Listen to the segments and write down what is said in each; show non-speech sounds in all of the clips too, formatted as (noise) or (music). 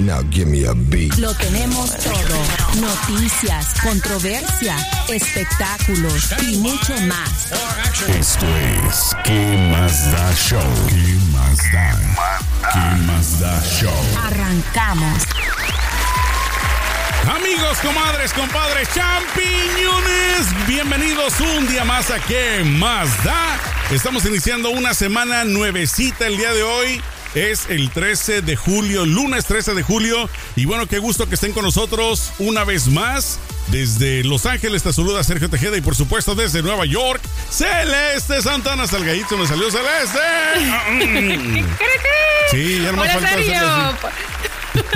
Now give me a beat. Lo tenemos todo. Noticias, controversia, espectáculos y mucho más. Esto es ¿Qué más da show? ¿Qué más da? ¿Qué más da show? Arrancamos. Amigos, comadres, compadres, champiñones, bienvenidos un día más a ¿Qué más da? Estamos iniciando una semana nuevecita el día de hoy. Es el 13 de julio, lunes 13 de julio. Y bueno, qué gusto que estén con nosotros una vez más. Desde Los Ángeles te saluda Sergio Tejeda y por supuesto desde Nueva York, Celeste Santana Salgadito, me salió Celeste. (laughs) Sí, ya no me Hola, falta Sergio. Celeste.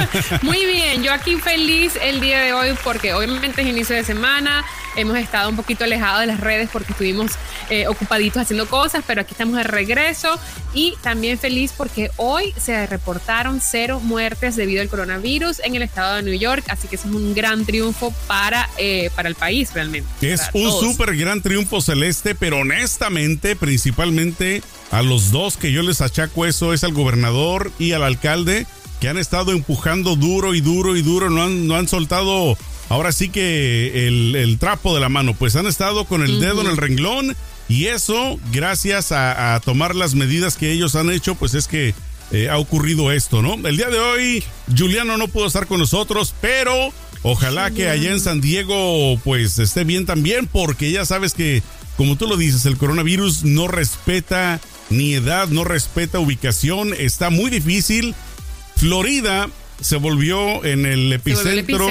(laughs) Muy bien, yo aquí feliz el día de hoy porque obviamente es inicio de semana, hemos estado un poquito alejados de las redes porque estuvimos eh, ocupaditos haciendo cosas, pero aquí estamos de regreso y también feliz porque hoy se reportaron cero muertes debido al coronavirus en el estado de New York, así que eso es un gran triunfo para, eh, para el país realmente. Es un súper gran triunfo celeste, pero honestamente, principalmente a los dos que yo les achaco eso es al gobernador y al alcalde que han estado empujando duro y duro y duro, no han, no han soltado ahora sí que el, el trapo de la mano, pues han estado con el dedo en el renglón y eso gracias a, a tomar las medidas que ellos han hecho, pues es que eh, ha ocurrido esto, ¿no? El día de hoy Juliano no pudo estar con nosotros, pero ojalá que allá en San Diego pues esté bien también, porque ya sabes que, como tú lo dices, el coronavirus no respeta ni edad, no respeta ubicación, está muy difícil. Florida se volvió en el epicentro.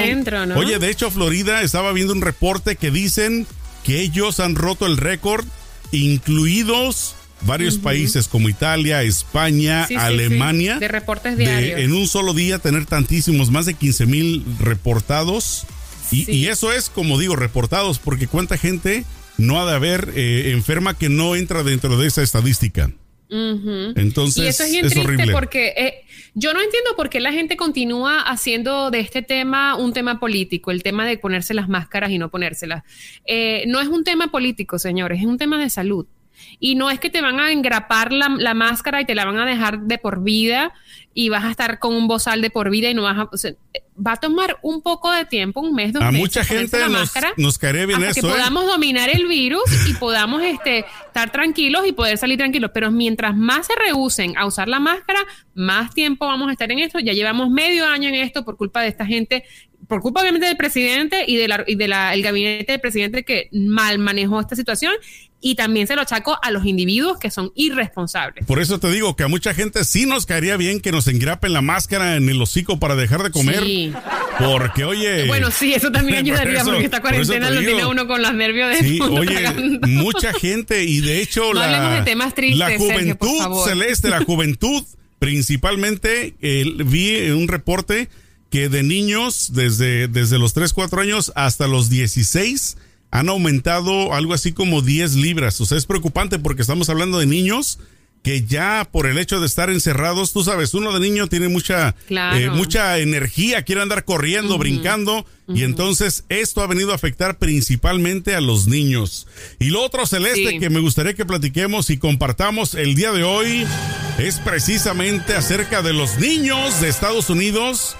Oye, de hecho, Florida estaba viendo un reporte que dicen que ellos han roto el récord, incluidos varios países como Italia, España, Sí, sí, sí, Alemania. de reportes de diarios. en un solo día tener tantísimos, más de 15 mil reportados. Y eso es, como digo, reportados, porque cuánta gente no ha de haber eh, enferma que no entra dentro de esa estadística. Entonces, y eso es bien triste horrible. porque eh, yo no entiendo por qué la gente continúa haciendo de este tema un tema político, el tema de ponerse las máscaras y no ponérselas. Eh, no es un tema político, señores, es un tema de salud. Y no es que te van a engrapar la, la máscara y te la van a dejar de por vida y vas a estar con un bozal de por vida y no vas a... o sea, va a tomar un poco de tiempo, un mes, dos A meses, mucha ponerse gente la nos, máscara nos caería bien hasta eso. que ¿eh? podamos dominar el virus y podamos este, estar tranquilos y poder salir tranquilos. Pero mientras más se rehúsen a usar la máscara, más tiempo vamos a estar en esto. Ya llevamos medio año en esto por culpa de esta gente, por culpa obviamente del presidente y del de la, y de la- el gabinete del presidente que mal manejó esta situación. Y también se lo achaco a los individuos que son irresponsables. Por eso te digo que a mucha gente sí nos caería bien que nos engrapen la máscara en el hocico para dejar de comer. Sí. Porque, oye. Bueno, sí, eso también (laughs) por ayudaría eso- porque esta por cuarentena te lo tiene uno con los nervios de Sí, (laughs) oye, mucha gente y de hecho No la, hablemos de temas tristes, la Sergio, juventud por favor. celeste, la juventud, (laughs) principalmente eh, vi un reporte que de niños desde, desde los 3, 4 años hasta los 16 han aumentado algo así como 10 libras. O sea, es preocupante porque estamos hablando de niños que ya por el hecho de estar encerrados, tú sabes, uno de niño tiene mucha, Claro. eh, mucha energía, quiere andar corriendo, brincando, y entonces esto ha venido a afectar principalmente a los niños. Y lo otro celeste Sí. que me gustaría que platiquemos y compartamos el día de hoy es precisamente acerca de los niños de Estados Unidos.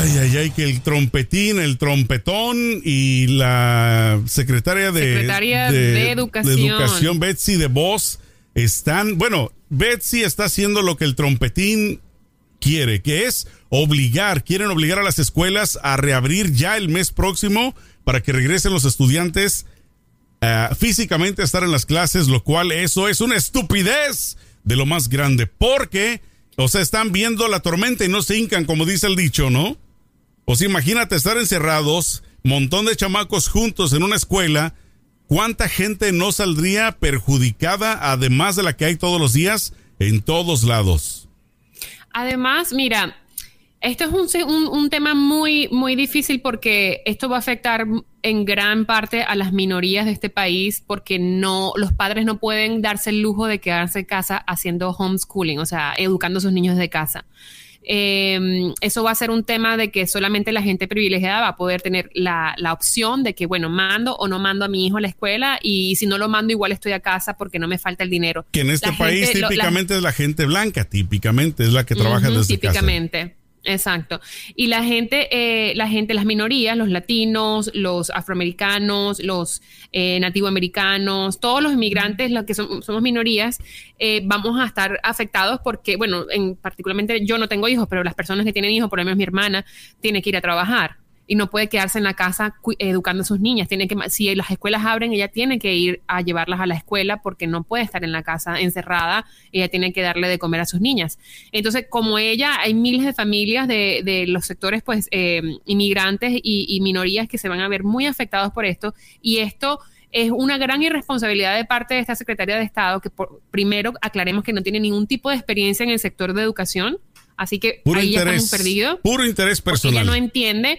Ay, ay, ay, que el trompetín, el trompetón y la secretaria de, Secretaria de Educación. de Educación, Betsy de Voz, están, bueno, Betsy está haciendo lo que el trompetín quiere, que es obligar, quieren obligar a las escuelas a reabrir ya el mes próximo para que regresen los estudiantes ah, físicamente a estar en las clases, lo cual eso es una estupidez de lo más grande, porque, o sea, están viendo la tormenta y no se hincan, como dice el dicho, ¿no? O sea, imagínate estar encerrados, montón de chamacos juntos en una escuela, ¿cuánta gente no saldría perjudicada, además de la que hay todos los días, en todos lados? Además, mira, Esto es un, un, un, tema muy, muy difícil porque esto va a afectar en gran parte a las minorías de este país porque no, los padres no pueden darse el lujo de quedarse en casa haciendo homeschooling, o sea, educando a sus niños de casa. Eh, eso va a ser un tema de que solamente la gente privilegiada va a poder tener la, la, opción de que, bueno, mando o no mando a mi hijo a la escuela y si no lo mando igual estoy a casa porque no me falta el dinero. Que en este La país gente- lo- típicamente es la gente blanca, típicamente es la que trabaja Ujú, desde casa. Exacto. Y la gente, eh, la gente, las minorías, los latinos, los afroamericanos, los eh, nativoamericanos, todos los inmigrantes, los que son- somos minorías, eh, vamos a estar afectados porque, bueno, en, particularmente yo no tengo hijos, pero las personas que tienen hijos, por lo menos mi hermana, tiene que ir a trabajar y no puede quedarse en la casa educando a sus niñas. Tiene que, si las escuelas abren, ella tiene que ir a llevarlas a la escuela porque no puede estar en la casa encerrada. Ella tiene que darle de comer a sus niñas. Entonces, como ella, hay miles de familias de, de los sectores, pues, eh, inmigrantes y, y minorías que se van a ver muy afectados por esto. Y esto es una gran irresponsabilidad de parte de esta secretaria de Estado, que por- primero aclaremos que no tiene ningún tipo de experiencia en el sector de educación. Así que Puro ahí ya interés, estamos perdidos puro interés porque ella personal. no entiende.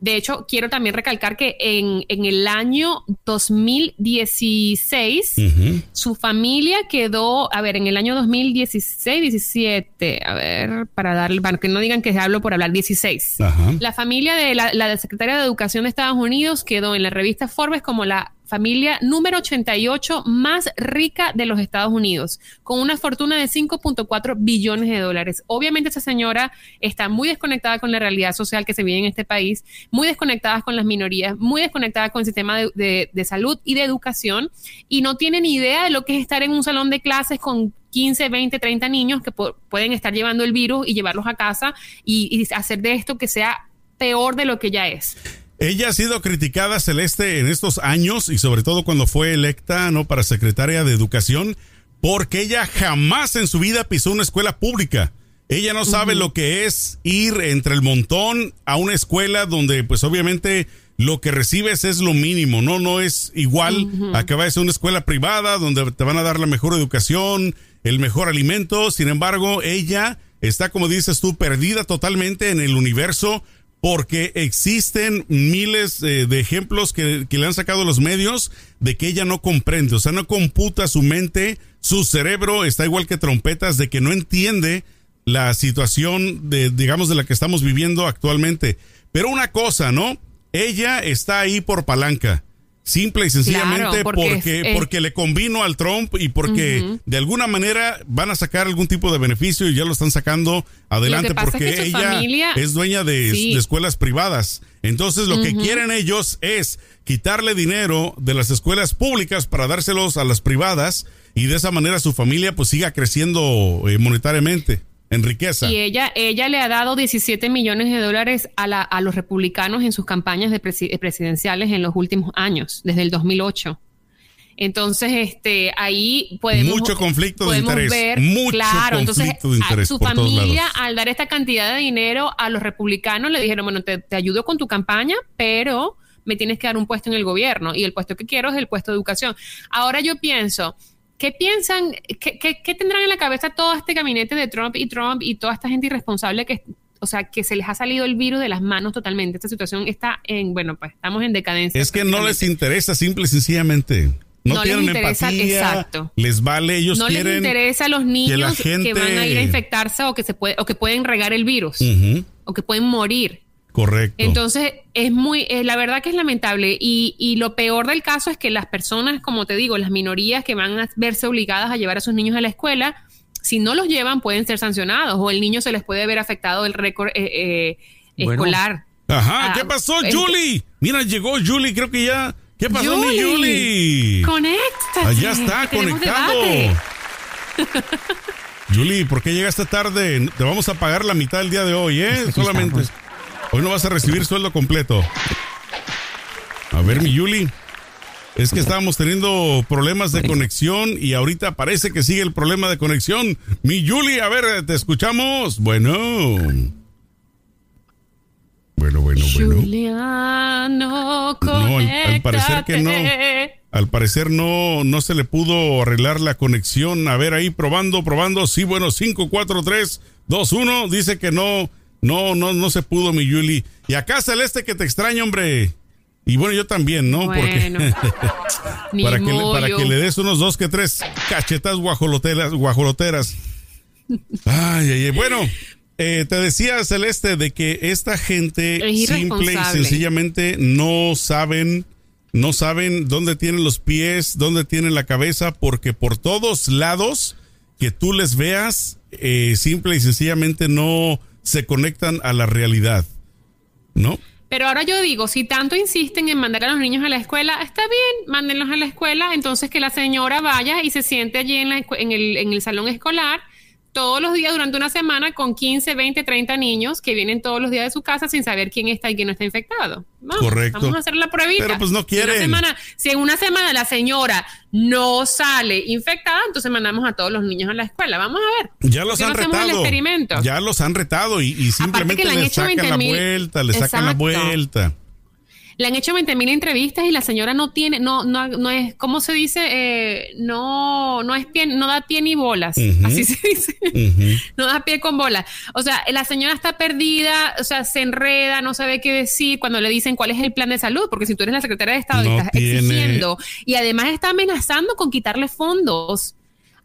De hecho, quiero también recalcar que en, en el año 2016, Ujú. su familia quedó, a ver, en el año 2016, 17, a ver, para darle, para que no digan que hablo por hablar, 16. Ajá. La familia de la, la secretaria de Educación de Estados Unidos quedó en la revista Forbes como la familia número 88 más rica de los Estados Unidos, con una fortuna de 5.4 billones de dólares. Obviamente esa señora está muy desconectada con la realidad social que se vive en este país, muy desconectada con las minorías, muy desconectada con el sistema de, de- salud y de educación, y no tiene ni idea de lo que es estar en un salón de clases con 15, 20, 30 niños que pu- pueden estar llevando el virus y llevarlos a casa y hacer de esto que sea peor de lo que ya es. Ella ha sido criticada, Celeste, en estos años y sobre todo cuando fue electa no para secretaria de Educación, porque ella jamás en su vida pisó una escuela pública. Ella no sabe lo que es ir entre el montón a una escuela donde, pues obviamente, lo que recibes es lo mínimo, ¿no? No es igual a que vayas a una escuela privada donde te van a dar la mejor educación, el mejor alimento. Sin embargo, ella está, como dices tú, perdida totalmente en el universo porque existen miles eh, de ejemplos que, que le han sacado los medios de que ella no comprende, o sea, no computa su mente, su cerebro está igual que trompetas de que no entiende la situación de, digamos, de la que estamos viviendo actualmente. Pero una cosa, ¿no? Ella está ahí por palanca. Simple y sencillamente Claro, porque porque, es- es- porque le convino al Trump y porque de alguna manera van a sacar algún tipo de beneficio y ya lo están sacando adelante es porque que ella familia- es dueña de, Sí. de escuelas privadas. Entonces lo que quieren ellos es quitarle dinero de las escuelas públicas para dárselos a las privadas y de esa manera su familia pues siga creciendo eh, monetariamente en riqueza. Y ella, ella le ha dado 17 millones de dólares a, la, a los republicanos en sus campañas de presi- presidenciales en los últimos años, desde el 2008. Entonces, este, ahí podemos Mucho conflicto de podemos interés, ver, mucho claro, entonces conflicto de a- su familia al dar esta cantidad de dinero a los republicanos le dijeron, bueno, te, te ayudo con tu campaña, pero me tienes que dar un puesto en el gobierno y el puesto que quiero es el puesto de educación. Ahora yo pienso, ¿qué piensan, qué, qué- qué tendrán en la cabeza todo este gabinete de Trump y Trump y toda esta gente irresponsable que, o sea, que se les ha salido el virus de las manos totalmente? Esta situación está en, bueno, pues estamos en decadencia. Es que no les interesa simple y sencillamente. No, No les tienen interesa, empatía, exacto. les vale, ellos no les interesa a los niños que, gente- van a ir a infectarse o que se puede o que pueden regar el virus o que pueden morir. Correcto. Entonces, es muy, eh, la verdad que es lamentable. Y, y lo peor del caso es que las personas, como te digo, las minorías que van a verse obligadas a llevar a sus niños a la escuela, si no los llevan, pueden ser sancionados o el niño se les puede ver afectado el récord eh, eh, Bueno. escolar. Ajá, Ah, ¿qué pasó, es- Julie? Mira, llegó Julie, creo que ya. ¿Qué pasó, mi Julie, Julie? Conéctate. Allá está, conectado. (laughs) Julie, ¿por qué llegaste tarde? Te vamos a pagar la mitad del día de hoy, ¿eh? Solamente. estamos. Hoy no vas a recibir sueldo completo. A ver, mi Julie. Es que estábamos teniendo problemas de conexión y ahorita parece que sigue el problema de conexión. Mi Julie, a ver, te escuchamos. Bueno. Bueno, bueno, bueno. Juliano, No, al- al parecer que no. Al parecer no, no se le pudo arreglar la conexión. A ver, ahí probando, probando. Sí, bueno, 5, 4, 3, 2, 1. Dice que no No, no, no se pudo, mi Yuli. Y acá Celeste que te extraña, hombre. Y bueno, yo también, ¿no? Bueno, (laughs) ni para, que le, para que le des unos dos que tres cachetas guajoloteras. guajoloteras. Ay, ay, ay. Bueno, eh, te decía, Celeste, de que esta gente Es simple y sencillamente no saben, no saben dónde tienen los pies, dónde tienen la cabeza, porque por todos lados que tú les veas, eh, simple y sencillamente no se conectan a la realidad. ¿No? Pero ahora yo digo, si tanto insisten en mandar a los niños a la escuela, está bien, mándenlos a la escuela, entonces que la señora vaya y se siente allí en, la en el salón escolar todos los días durante una semana con 15, 20, 30 niños que vienen todos los días de su casa sin saber quién está y quién no está infectado. Vamos, Correcto. Vamos a hacer la pruebita. Pero, pues, no Si, una quieren. semana- si en una semana la señora no sale infectada, entonces mandamos a todos los niños a la escuela. Vamos a ver. Ya los ¿Por qué han no el retado. experimento? Ya los han retado y, y simplemente le le sacan la 20,000 vuelta, le sacan la vuelta. Le han hecho 20 mil entrevistas y la señora no tiene, no, no, no es, ¿cómo se dice? Eh, no, no es pie, no da pie ni bolas. Así se dice. (laughs) No da pie con bolas. O sea, la señora está perdida, o sea, se enreda, no sabe qué decir cuando le dicen cuál es el plan de salud, porque si tú eres la secretaria de Estado y estás tiene- exigiendo y además está amenazando con quitarle fondos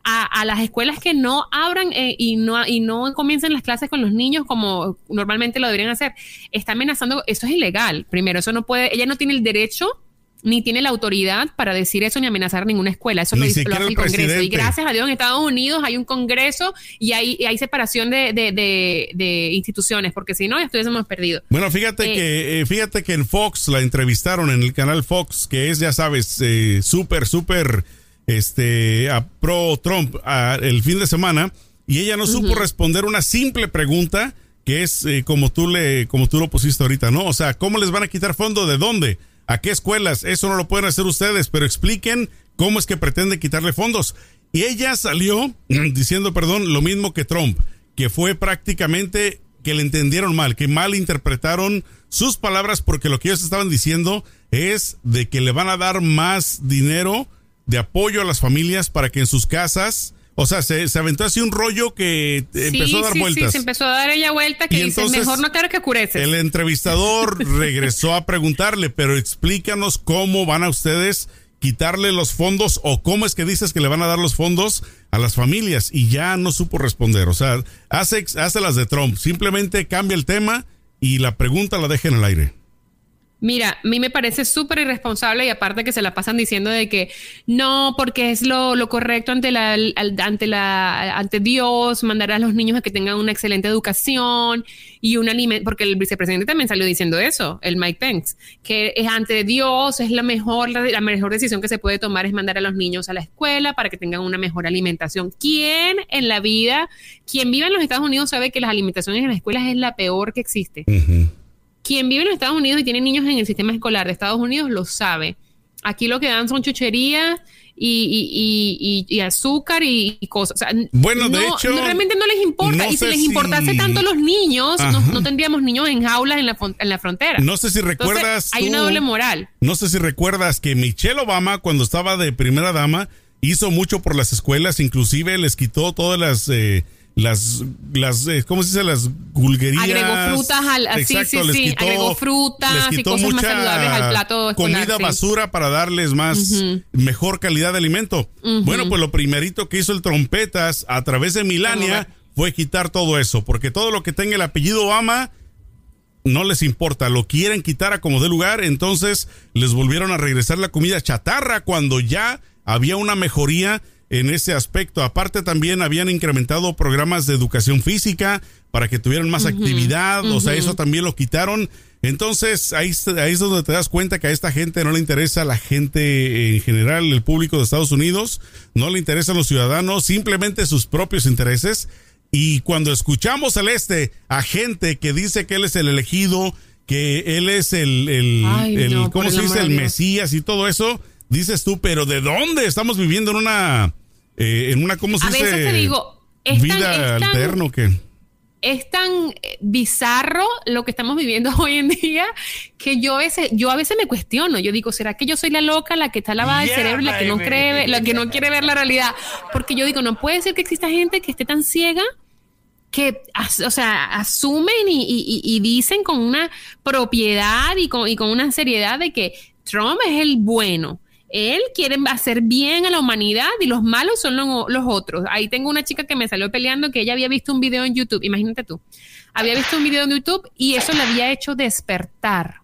a, a las escuelas que no abran eh, y no y no comiencen las clases con los niños como normalmente lo deberían hacer, está amenazando, eso es ilegal. Primero, eso no puede, ella no tiene el derecho ni tiene la autoridad para decir eso ni amenazar ninguna escuela. Eso lo, dice- lo hace el Congreso. Y gracias a Dios en Estados Unidos hay un Congreso y hay, y hay separación de, de- de- de instituciones, porque si no, estuviésemos perdidos. Bueno, fíjate Eh. que eh, fíjate que en Fox la entrevistaron en el canal Fox, que es ya sabes eh, súper súper este a pro Trump a- el fin de semana y ella no supo responder una simple pregunta que es eh, como tú le como tú lo pusiste ahorita, ¿no? O sea, ¿cómo les van a quitar fondo de dónde? ¿A qué escuelas? Eso no lo pueden hacer ustedes, pero expliquen cómo es que pretenden quitarle fondos. Y ella salió (clears throat) diciendo, perdón, lo mismo que Trump, que fue prácticamente que le entendieron mal, que mal interpretaron sus palabras porque lo que ellos estaban diciendo es de que le van a dar más dinero de apoyo a las familias para que en sus casas, o sea, se, se aventó así un rollo que empezó sí, a dar sí, vueltas. Sí, se empezó a dar ella vuelta que Y dice, entonces, mejor no claro que oscureces. El entrevistador (laughs) regresó a preguntarle, pero explícanos cómo van a ustedes quitarle los fondos o cómo es que dices que le van a dar los fondos a las familias y ya no supo responder. O sea, hace, hace las de Trump, simplemente cambia el tema y la pregunta la deja en el aire. Mira, a mí me parece súper irresponsable y aparte que se la pasan diciendo de que no, porque es lo, lo correcto ante la, ante la, ante Dios, mandar a los niños a que tengan una excelente educación y un alimento, porque el vicepresidente también salió diciendo eso, el Mike Pence, que es ante Dios, es la mejor, la, la mejor decisión que se puede tomar es mandar a los niños a la escuela para que tengan una mejor alimentación. ¿Quién en la vida, quien vive en los Estados Unidos sabe que las alimentaciones en las escuelas es la peor que existe? Quien vive en los Estados Unidos y tiene niños en el sistema escolar de Estados Unidos lo sabe. Aquí lo que dan son chucherías y, y- y- y- y azúcar y, cosas. O sea, Bueno, de hecho, no, realmente no les importa. no y si les si- importase tanto los niños, no, tendríamos niños en jaulas en la, en la frontera. No sé si Entonces, recuerdas. hay una tú- doble moral. No sé si recuerdas que Michelle Obama, cuando estaba de primera dama, hizo mucho por las escuelas, inclusive les quitó todas las. eh, las, las eh, ¿cómo se dice? Las gulguerías. Agregó frutas al- ah, sí, Exacto, sí, les sí, quitó- agregó frutas les y más mucha saludables al plato escolar, Comida sí. basura para darles más, mejor calidad de alimento. Bueno, pues lo primerito que hizo el Trompetas a través de Milania fue quitar todo eso, porque todo lo que tenga el apellido Obama no les importa, lo quieren quitar a como de lugar, entonces les volvieron a regresar la comida chatarra cuando ya había una mejoría en ese aspecto. Aparte también habían incrementado programas de educación física para que tuvieran más actividad, o sea, eso también lo quitaron. Entonces ahí, es- ahí es donde te das cuenta que a esta gente no le interesa la gente en general, el público de Estados Unidos, no le interesan los ciudadanos, simplemente sus propios intereses. Y cuando escuchamos al este a gente que dice que él es el elegido, que él es el, el, Ay, el- no, por ¿cómo se dice? El. Mesías y todo eso, dices tú, pero ¿de dónde? Estamos viviendo en una, eh, en una, ¿cómo se A dice? veces te digo, es tan- vida es tan- alterno que... es tan eh, bizarro lo que estamos viviendo (laughs) hoy en día que yo a veces, yo a veces me cuestiono. Yo digo, ¿será que yo soy la loca, la que está lavada de Yeah, cerebro, la que no cree, la que no (laughs) quiere ver la realidad? Porque yo digo, no puede ser que exista gente que esté tan ciega que, o sea, asumen y, dicen con una propiedad y con, y con una seriedad de que Trump es el bueno. Él quiere hacer bien a la humanidad y los malos son los, otros. Ahí tengo una chica que me salió peleando que ella había visto un video en YouTube, imagínate tú, había visto un video en YouTube y eso le había hecho despertar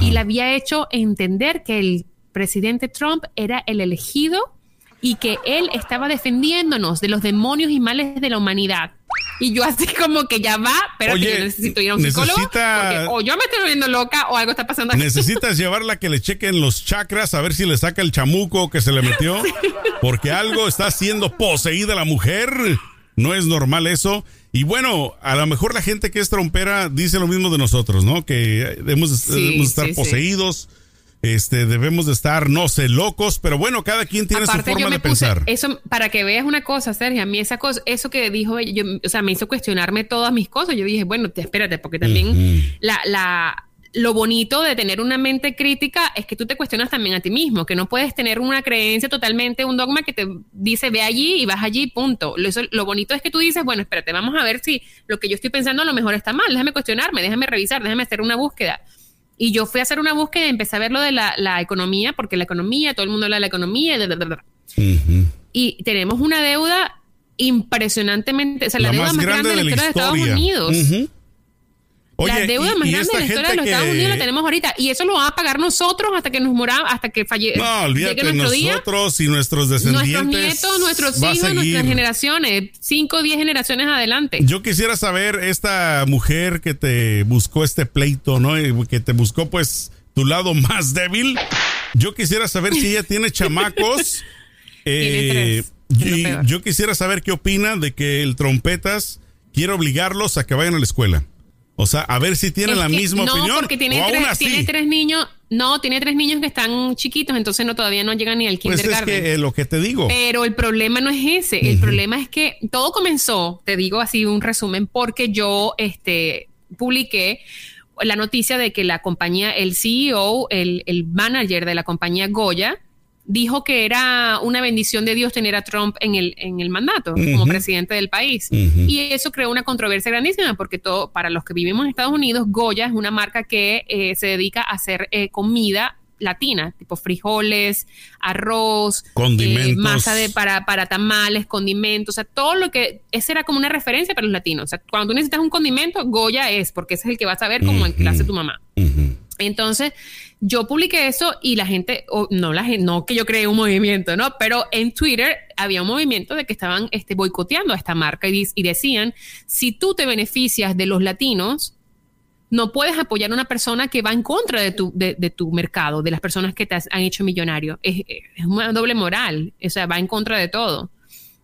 y le había hecho entender que el presidente Trump era el elegido y que él estaba defendiéndonos de los demonios y males de la humanidad. Y yo así como que ya va, pero yo necesito ir a un psicólogo porque o yo me estoy volviendo loca o algo está pasando aquí. Necesitas (laughs) llevarla que le chequen los chakras a ver si le saca el chamuco que se le metió, porque algo está siendo poseída la mujer. No es normal eso. Y bueno, a lo mejor la gente que es trompera dice lo mismo de nosotros, ¿no? Que debemos, estar poseídos este, debemos de estar, no sé, locos, pero bueno, cada quien tiene su forma de pensar. Eso, para que veas una cosa, Sergio, a mí esa cosa, eso que dijo yo, o sea, me hizo cuestionarme todas mis cosas. Yo dije, bueno, espérate, porque también la, la, lo bonito de tener una mente crítica es que tú te cuestionas también a ti mismo, que no puedes tener una creencia totalmente, un dogma que te dice ve allí y vas allí, punto. Lo, lo bonito es que tú dices, bueno, espérate, vamos a ver si lo que yo estoy pensando a lo mejor está mal, déjame cuestionarme, déjame revisar, déjame hacer una búsqueda. Y yo fui a hacer una búsqueda y empecé a ver lo de la, economía, porque la economía, todo el mundo habla de la economía, y tenemos una deuda impresionantemente, o sea, la, deuda más grande, de la historia de, Estados Unidos la deuda más grande de la historia de los Estados Unidos la tenemos ahorita. Y eso lo van a pagar nosotros hasta que nos moramos, hasta que falle. No, olvídate, nosotros y nuestros descendientes. Nuestros nietos, nuestros hijos, nuestras generaciones. Cinco o diez generaciones adelante. Yo quisiera saber, esta mujer que te buscó este pleito, ¿no? Que te buscó, pues, tu lado más débil. Yo quisiera saber si ella tiene chamacos. (laughs) eh, tiene yo quisiera saber qué opina de que el trompetas quiere obligarlos a que vayan a la escuela. O sea, a ver si tiene la misma opinión. No, porque tiene, tres, tiene tres niños. No, tiene tres niños que están chiquitos, entonces no todavía no llegan ni al kindergarten. Pues es que lo que te digo. Pero el problema no es ese. El problema es que todo comenzó, te digo así un resumen, porque yo este, publiqué la noticia de que la compañía, el CEO, el, el manager de la compañía Goya, dijo que era una bendición de Dios tener a Trump en el, en el mandato como presidente del país. Y eso creó una controversia grandísima porque todo, para los que vivimos en Estados Unidos, Goya es una marca que eh, se dedica a hacer eh, comida latina, tipo frijoles, arroz, condimentos. Eh, masa de para, para tamales, condimentos, o sea, todo lo que, esa era como una referencia para los latinos. O sea, cuando tú necesitas un condimento, Goya es, porque ese es el que vas a ver como el que hace tu mamá. Entonces, yo publiqué eso y la gente, no la gente, no que yo creé un movimiento, ¿no? Pero en Twitter había un movimiento de que estaban este, boicoteando a esta marca y, decían, si tú te beneficias de los latinos, no puedes apoyar a una persona que va en contra de tu, de, tu mercado, de las personas que te han hecho millonario. Es, es, una doble moral, o sea, va en contra de todo.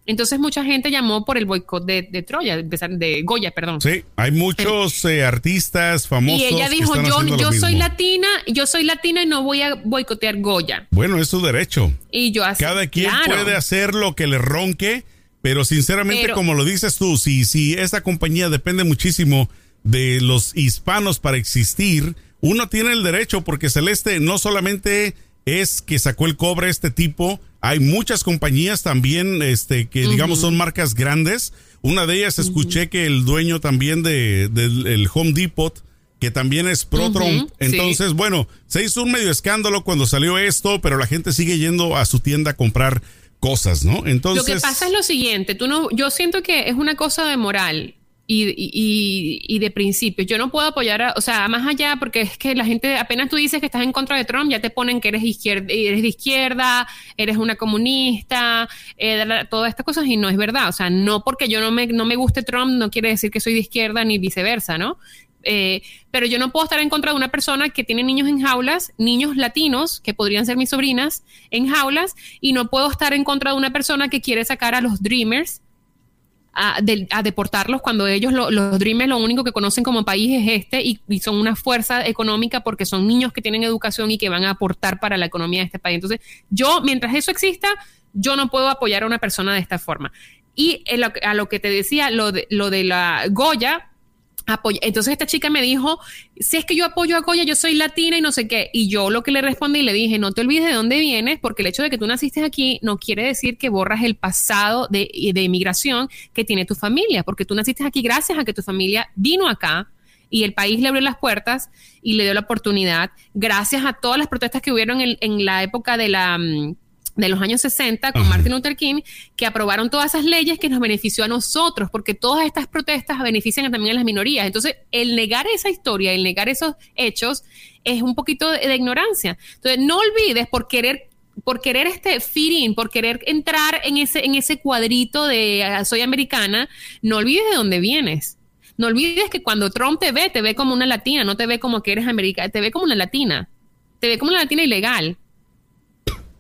Entonces mucha gente llamó por el boicot de, de, Troya, de, Goya, perdón. Sí, hay muchos eh, artistas famosos. Y ella dijo, yo, yo soy latina, yo soy latina y no voy a boicotear Goya. Bueno, es su derecho. Y yo así, Cada quien puede hacer lo que le ronque, pero sinceramente, como lo dices tú, si, si esta compañía depende muchísimo de los hispanos para existir, uno tiene el derecho, porque Celeste no solamente es que sacó el cobre este tipo, hay muchas compañías también, este, que digamos son marcas grandes. Una de ellas escuché que el dueño también de, del Home Depot, que también es pro Trump. Entonces, bueno, se hizo un medio escándalo cuando salió esto, pero la gente sigue yendo a su tienda a comprar cosas, ¿no? Entonces. Lo que pasa es lo siguiente, tú no, yo siento que es una cosa de moral y, y, y, de principios. Yo no puedo apoyar, a, o sea, más allá, porque es que la gente, apenas tú dices que estás en contra de Trump, ya te ponen que eres, izquierda, eres de izquierda, eres una comunista, eh, todas estas cosas, y no es verdad. O sea, no porque yo no me, no me guste Trump, no quiere decir que soy de izquierda ni viceversa, ¿no? Eh, pero yo no puedo estar en contra de una persona que tiene niños en jaulas, niños latinos, que podrían ser mis sobrinas, en jaulas, y no puedo estar en contra de una persona que quiere sacar a los Dreamers a, deportarlos cuando ellos, los Dreamers, lo único que conocen como país es este y, son una fuerza económica porque son niños que tienen educación y que van a aportar para la economía de este país. Entonces, yo, mientras eso exista, yo no puedo apoyar a una persona de esta forma. Y a lo que te decía, lo de, lo de la Goya, apoya. Entonces esta chica me dijo, si es que yo apoyo a Goya, yo soy latina y no sé qué. Y yo lo que le respondí, le dije, no te olvides de dónde vienes, porque el hecho de que tú naciste aquí no quiere decir que borras el pasado de, de inmigración que tiene tu familia, porque tú naciste aquí gracias a que tu familia vino acá y el país le abrió las puertas y le dio la oportunidad, gracias a todas las protestas que hubieron en, en la época de la mm, de los años 60 con Martin Luther King, que aprobaron todas esas leyes que nos benefició a nosotros, porque todas estas protestas benefician también a las minorías. Entonces, el negar esa historia, el negar esos hechos, es un poquito de, ignorancia. Entonces, no olvides por querer por querer este fit por querer entrar en ese, en ese cuadrito de ah, soy americana, no olvides de dónde vienes. No olvides que cuando Trump te ve, te ve como una latina, no te ve como que eres americana, te ve como una latina. Te ve como una latina ilegal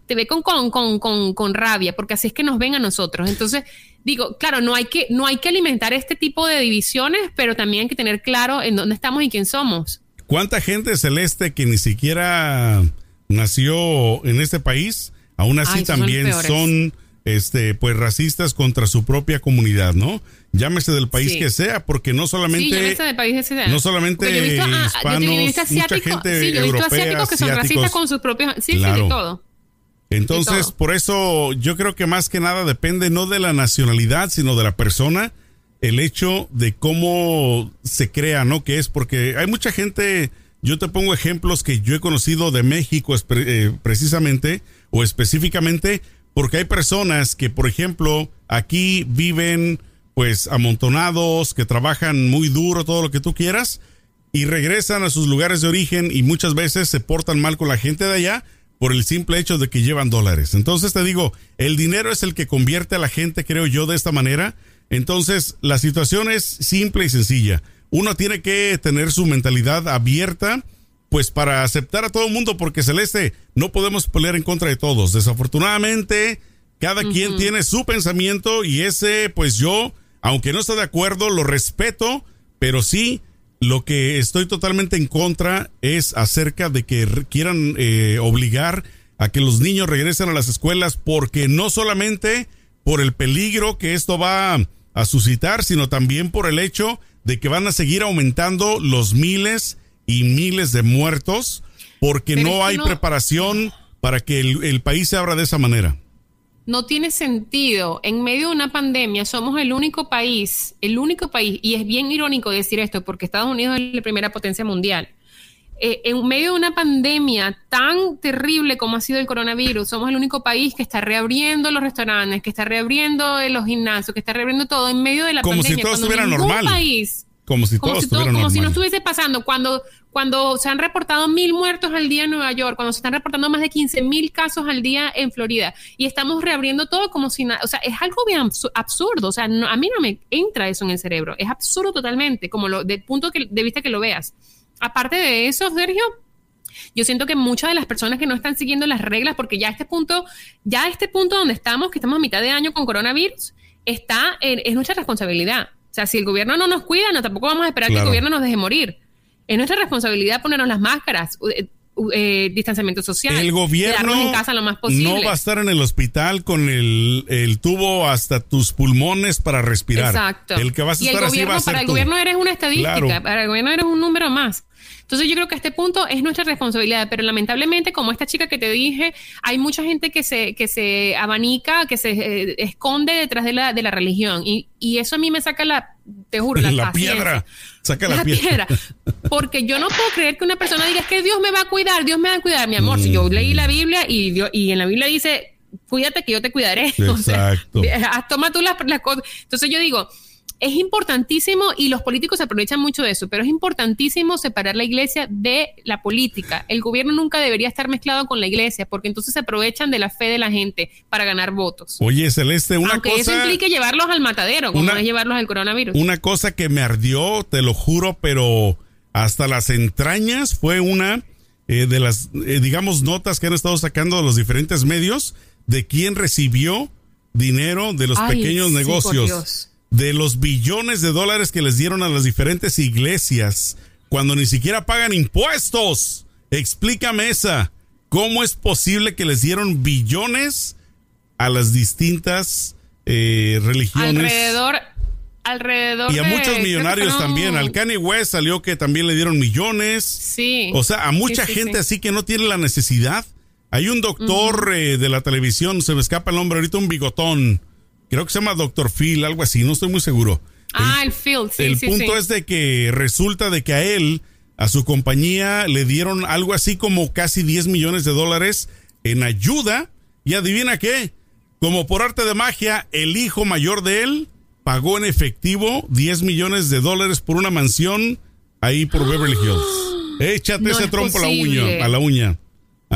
te ve con, con, con, con, rabia, porque así es que nos ven a nosotros. Entonces, digo, claro, no hay, que, no hay que alimentar este tipo de divisiones, pero también hay que tener claro en dónde estamos y quién somos. ¿Cuánta gente celeste que ni siquiera nació en este país, aún así también son, este, pues racistas contra su propia comunidad, ¿no? Llámese del país que sea, porque no solamente. del país que sea. No solamente hispanos, mucha gente sí, yo he visto asiáticos que son racistas con sus propios. Sí, sí, de todo. Entonces, por eso yo creo que más que nada depende no de la nacionalidad, sino de la persona, el hecho de cómo se crea, ¿no? Que es porque hay mucha gente, yo te pongo ejemplos que yo he conocido de México eh, precisamente o específicamente, porque hay personas que, por ejemplo, aquí viven pues amontonados, que trabajan muy duro, todo lo que tú quieras, y regresan a sus lugares de origen y muchas veces se portan mal con la gente de allá por el simple hecho de que llevan dólares. Entonces te digo, el dinero es el que convierte a la gente, creo yo, de esta manera. Entonces la situación es simple y sencilla. Uno tiene que tener su mentalidad abierta, pues para aceptar a todo el mundo, porque Celeste, no podemos pelear en contra de todos. Desafortunadamente, cada quien tiene su pensamiento y ese, pues yo, aunque no esté de acuerdo, lo respeto, pero sí lo que estoy totalmente en contra es acerca de que quieran eh, obligar a que los niños regresen a las escuelas porque no solamente por el peligro que esto va a suscitar, sino también por el hecho de que van a seguir aumentando los miles y miles de muertos porque no hay preparación para que el país se abra de esa manera no tiene sentido. En medio de una pandemia somos el único país, el único país, y es bien irónico decir esto porque Estados Unidos es la primera potencia mundial. Eh, en medio de una pandemia tan terrible como ha sido el coronavirus, somos el único país que está reabriendo los restaurantes, que está reabriendo los gimnasios, que está reabriendo todo en medio de la como pandemia. Si todo estuviera normal. País, como si todo estuviera normal. Como si no estuviese pasando. Cuando cuando se han reportado mil muertos al día en Nueva York, cuando se están reportando más de 15 mil casos al día en Florida y estamos reabriendo todo como si nada, o sea, es algo bien absurdo, o sea, a mí no me entra eso en el cerebro, es absurdo totalmente, como lo, de punto que, de vista que lo veas. Aparte de eso, Sergio, yo siento que muchas de las personas que no están siguiendo las reglas, porque ya a este punto, ya a este punto donde estamos, que estamos a mitad de año con coronavirus, está, es nuestra responsabilidad. O sea, si el gobierno no nos cuida, no tampoco vamos a esperar que el gobierno nos deje morir es nuestra responsabilidad ponernos las máscaras, eh, eh, distanciamiento social. El gobierno en casa lo más posible. no va a estar en el hospital con el, tubo hasta tus pulmones para respirar. Exacto. El que vas a estar así va a ser Para el gobierno eres una estadística, para el gobierno eres un número más. Entonces yo creo que a este punto es nuestra responsabilidad, pero lamentablemente, como esta chica que te dije, hay mucha gente que se, que se abanica, que se eh, esconde detrás de la, de la religión. Y, y, eso a mí me saca la, te juro, (laughs) la, la piedra. Saca la, piedra. Porque yo no puedo creer que una persona diga, es que Dios me va a cuidar, Dios me va a cuidar, mi amor. Si yo leí la Biblia y, Dios, y en la Biblia dice, cuídate que yo te cuidaré. (laughs) Exacto. (laughs) toma tú las, las cosas. Entonces yo digo, es importantísimo y los políticos se aprovechan mucho de eso, pero es importantísimo separar la iglesia de la política. El gobierno nunca debería estar mezclado con la iglesia porque entonces se aprovechan de la fe de la gente para ganar votos. Oye, Celeste, una Aunque cosa... eso implique llevarlos al matadero, como es llevarlos al coronavirus. Una cosa que me ardió, te lo juro, pero hasta las entrañas fue una eh, de las, eh, digamos, notas que han estado sacando de los diferentes medios de quién recibió dinero de los pequeños negocios de los billones de dólares que les dieron a las diferentes iglesias cuando ni siquiera pagan impuestos. Explícame esa. ¿Cómo es posible que les dieron billones a las distintas eh, religiones? Alrededor, alrededor Y a de- muchos millonarios también. Al Kanye West salió que también le dieron millones. Sí. O sea, a mucha Sí, sí, gente sí. así que no tiene la necesidad. Hay un doctor eh, de la televisión, se me escapa el nombre ahorita, un bigotón. Creo que se llama Doctor Phil, algo así, no estoy muy seguro. Ah, el Field, sí, el sí, punto sí. es de que resulta de que a él, a su compañía, le dieron algo así como casi 10 millones de dólares en ayuda. Y adivina qué, como por arte de magia, el hijo mayor de él pagó en efectivo 10 millones de dólares por una mansión ahí por Beverly Hills. (gasps) Échate No ese es trompo a la uña, a la uña.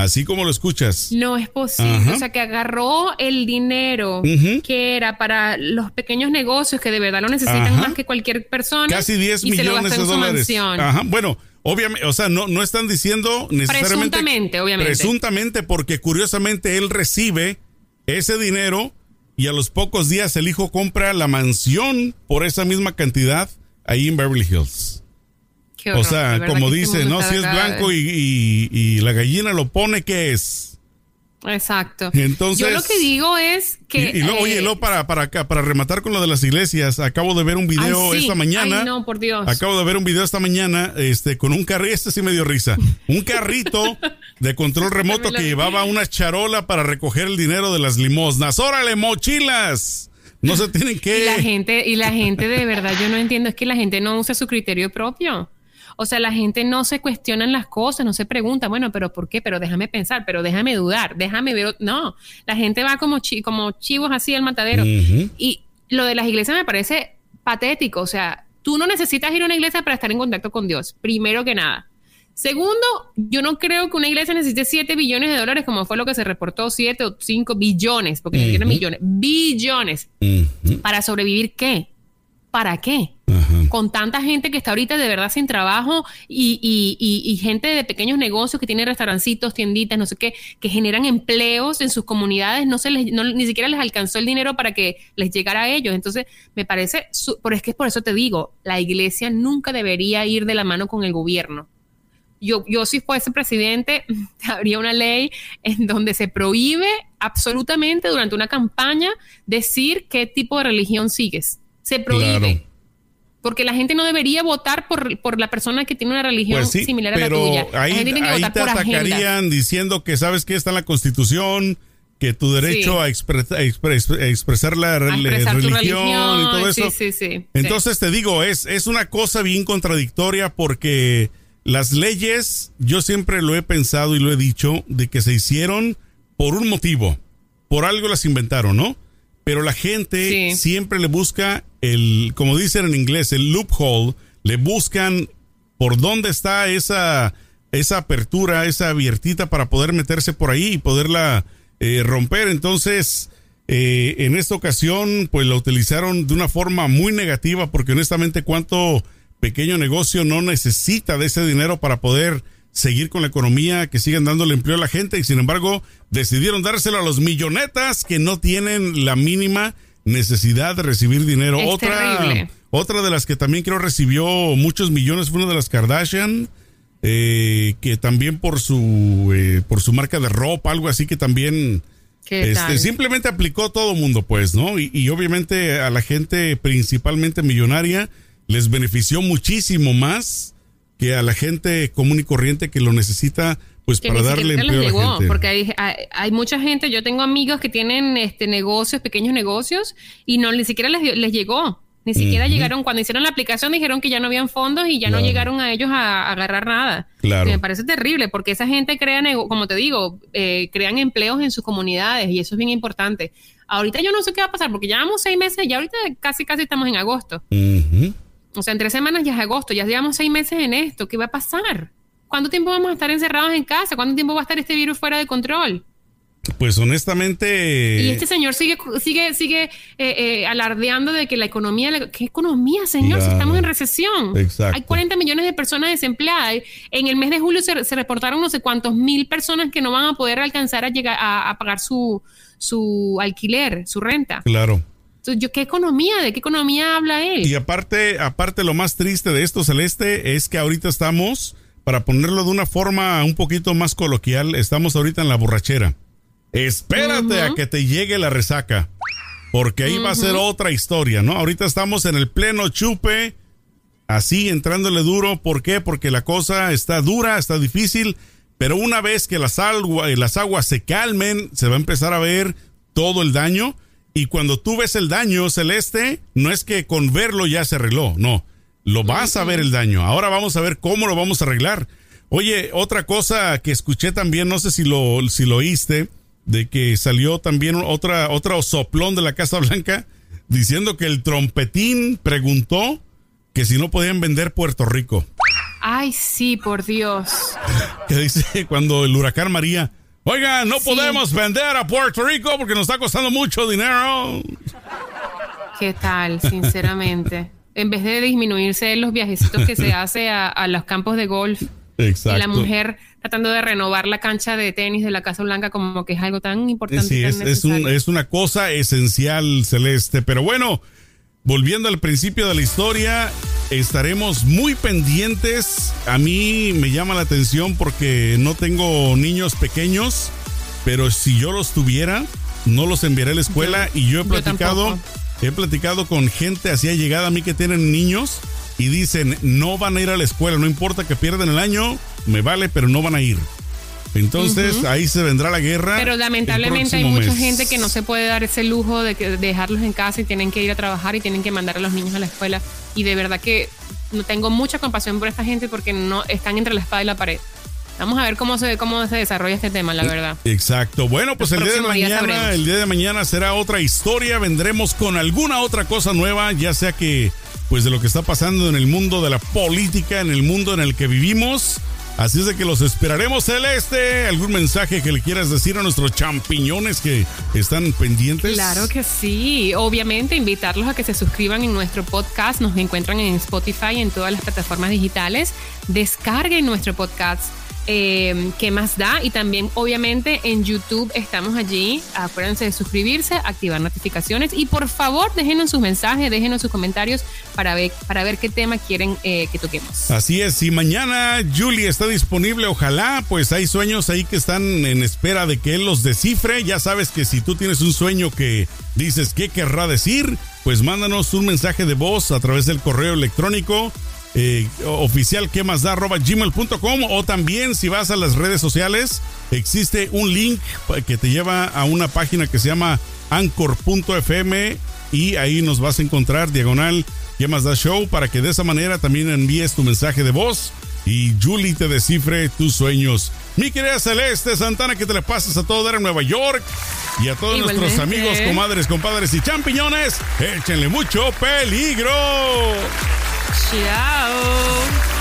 Así como lo escuchas. No es posible. Ajá. O sea, que agarró el dinero que era para los pequeños negocios que de verdad lo necesitan Ajá. más que cualquier persona. Casi 10 y se lo millones de dólares. Ajá. Bueno, obviamente, o sea, no, no están diciendo necesariamente. Presuntamente, obviamente. Presuntamente, porque curiosamente él recibe ese dinero y a los pocos días el hijo compra la mansión por esa misma cantidad ahí en Beverly Hills. O sea, como dice, ¿no? Si es blanco y, y- y la gallina lo pone, ¿qué es? Exacto. Entonces- Yo lo que digo es que. y, y luego, eh, oye, luego para, para, acá, para rematar con lo de las iglesias, acabo de ver un video ay, sí. esta mañana. Ay, no, por Dios. Acabo de ver un video esta mañana este, con un carrito, este sí me dio risa, un carrito de control (laughs) remoto que llevaba una charola para recoger el dinero de las limosnas. ¡Órale, mochilas! No se tienen Y que... la gente, y la gente de verdad, yo no entiendo, es que la gente no usa su criterio propio. O sea, la gente no se cuestiona las cosas, no se pregunta, bueno, pero ¿por qué? Pero déjame pensar, pero déjame dudar, déjame ver. No, la gente va como, chi- como chivos así al matadero. Y lo de las iglesias me parece patético. O sea, tú no necesitas ir a una iglesia para estar en contacto con Dios, primero que nada. Segundo, yo no creo que una iglesia necesite 7 billones de dólares, como fue lo que se reportó, 7 o 5 billones, porque siquiera Ujú. millones, billones. ¿Para sobrevivir qué? ¿Para qué? Ajá. Con tanta gente que está ahorita de verdad sin trabajo y, y- y- y gente de pequeños negocios que tienen restaurancitos, tienditas, no sé qué, que generan empleos en sus comunidades, no se les, no- ni siquiera les alcanzó el dinero para que les llegara a ellos. Entonces, me parece, su- pero es que por eso te digo, la iglesia nunca debería ir de la mano con el gobierno. Yo, yo si fuese presidente, (laughs) habría una ley en donde se prohíbe absolutamente durante una campaña decir qué tipo de religión sigues. Se prohíbe. Claro. Porque la gente no debería votar por, por la persona que tiene una religión Pues sí, similar a la tuya. ahí, la gente tiene que ahí votar te por agenda. atacarían diciendo que sabes que está en la Constitución, que tu derecho Sí. a, expre- a expre- a expresar la A expresar religión, y todo eso. Sí, sí, sí. Entonces te digo, es, es una cosa bien contradictoria porque las leyes, yo siempre lo he pensado y lo he dicho, de que se hicieron por un motivo, por algo las inventaron, ¿no? Pero la gente Sí. siempre le busca el, como dicen en inglés, el loophole, le buscan por dónde está esa, esa apertura, esa abiertita para poder meterse por ahí y poderla eh, romper. Entonces, eh, en esta ocasión, pues la utilizaron de una forma muy negativa porque honestamente cuánto pequeño negocio no necesita de ese dinero para poder seguir con la economía, que sigan dándole empleo a la gente y sin embargo decidieron dárselo a los millonetas que no tienen la mínima necesidad de recibir dinero. Es otra, terrible. otra de las que también creo recibió muchos millones fue una de las Kardashian, eh, que también por su eh, por su marca de ropa, algo así que también ¿Qué este, simplemente aplicó todo mundo, pues, ¿no? Y, y obviamente a la gente principalmente millonaria les benefició muchísimo más que a la gente común y corriente que lo necesita, pues, que para darle empleo a la llegó, gente. porque hay, hay, hay mucha gente, yo tengo amigos que tienen este negocios, pequeños negocios, y no ni siquiera les, les llegó. Ni siquiera llegaron, cuando hicieron la aplicación dijeron que ya no habían fondos y ya Claro. no llegaron a ellos a, a agarrar nada. Claro. Y me parece terrible porque esa gente crea, como te digo, eh, crean empleos en sus comunidades y eso es bien importante. Ahorita yo no sé qué va a pasar porque llevamos seis meses, ya ahorita casi casi estamos en agosto. Ujú. O sea, en tres semanas ya es agosto, ya llevamos seis meses en esto. ¿Qué va a pasar? ¿Cuánto tiempo vamos a estar encerrados en casa? ¿Cuánto tiempo va a estar este virus fuera de control? Pues honestamente... y este señor sigue, sigue, sigue eh, eh, alardeando de que la economía, la- ¿qué economía, señor? Si estamos en recesión. Exacto. Hay 40 millones de personas desempleadas. En el mes de julio se, se reportaron no sé cuántos mil personas que no van a poder alcanzar a llegar a, a pagar su, su alquiler, su renta. Claro. Entonces, yo, ¿qué economía? ¿De qué economía habla él? Y aparte, aparte lo más triste de esto, Celeste, es que ahorita estamos, para ponerlo de una forma un poquito más coloquial, estamos ahorita en la borrachera. Espérate a que te llegue la resaca. porque ahí va a ser otra historia, ¿no? Ahorita estamos en el pleno chupe, así entrándole duro. ¿Por qué? Porque la cosa está dura, está difícil, pero una vez que las, las aguas se calmen, se va a empezar a ver todo el daño. Y cuando tú ves el daño celeste, no es que con verlo ya se arregló, no. Lo vas a ver el daño. Ahora vamos a ver cómo lo vamos a arreglar. Oye, otra cosa que escuché también, no sé si lo, si lo oíste, de que salió también otra, otro soplón de la Casa Blanca diciendo que el trompetín preguntó que si no podían vender Puerto Rico. Ay, sí, por Dios. (laughs) Que dice cuando el huracán María, oiga, no podemos vender a Puerto Rico porque nos está costando mucho dinero. ¿Qué tal, sinceramente? en vez de disminuirse los viajecitos que se hace a, los campos de golf. Exacto. Y la mujer tratando de renovar la cancha de tenis de la Casa Blanca como que es algo tan importante. Sí, es, es, una cosa esencial, Celeste. Pero bueno, volviendo al principio de la historia, estaremos muy pendientes. A mí me llama la atención porque no tengo niños pequeños, pero si yo los tuviera, no los enviaré a la escuela y yo he platicado... He platicado con gente así llegada a mí que tienen niños y dicen, no van a ir a la escuela, no importa que pierdan el año, me vale, pero no van a ir. Entonces ahí se vendrá la guerra. Pero lamentablemente hay mucha gente que no se puede dar ese lujo de, dejarlos en casa y tienen que ir a trabajar y tienen que mandar a los niños a la escuela. Y de verdad que no tengo mucha compasión por esta gente porque no están entre la espada y la pared. Vamos a ver cómo se, cómo se desarrolla este tema, la verdad. Exacto. Bueno, pues el día de mañana, el día de mañana será otra historia. Vendremos con alguna otra cosa nueva, ya sea que, pues de lo que está pasando en el mundo de la política, en el mundo en el que vivimos. Así es de que los esperaremos, Celeste. ¿Algún mensaje que le quieras decir a nuestros champiñones que están pendientes? Claro que sí. Obviamente, invitarlos a que se suscriban en nuestro podcast. Nos encuentran en Spotify en todas las plataformas digitales. Descarguen nuestro podcast eh, qué más da. Y también, obviamente, en YouTube estamos allí. Acuérdense de suscribirse, activar notificaciones y por favor, déjenos sus mensajes, déjenos sus comentarios para ver, para ver qué tema quieren eh, que toquemos. Así es. Si mañana Julie está disponible, ojalá, pues hay sueños ahí que están en espera de que él los descifre. Ya sabes que si tú tienes un sueño que dices qué querrá decir, pues mándanos un mensaje de voz a través del correo electrónico eh, oficial que más da gmail.com o también si vas a las redes sociales existe un link que te lleva a una página que se llama anchor.fm y ahí nos vas a encontrar diagonal que más da show para que de esa manera también envíes tu mensaje de voz y Julie te descifre tus sueños. Mi querida Celeste Santana, que te le pases a todo en Nueva York y a todos nuestros amigos, comadres, compadres y champiñones. Échenle mucho peligro. Ciao.